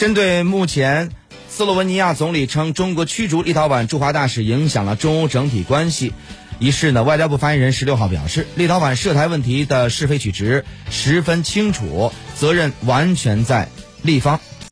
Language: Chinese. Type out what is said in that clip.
针对目前斯洛文尼亚总理称中国驱逐立陶宛驻华大使影响了中欧整体关系一事呢外交部发言人十六号表示立陶宛涉台问题的是非曲直十分清楚责任完全在立方。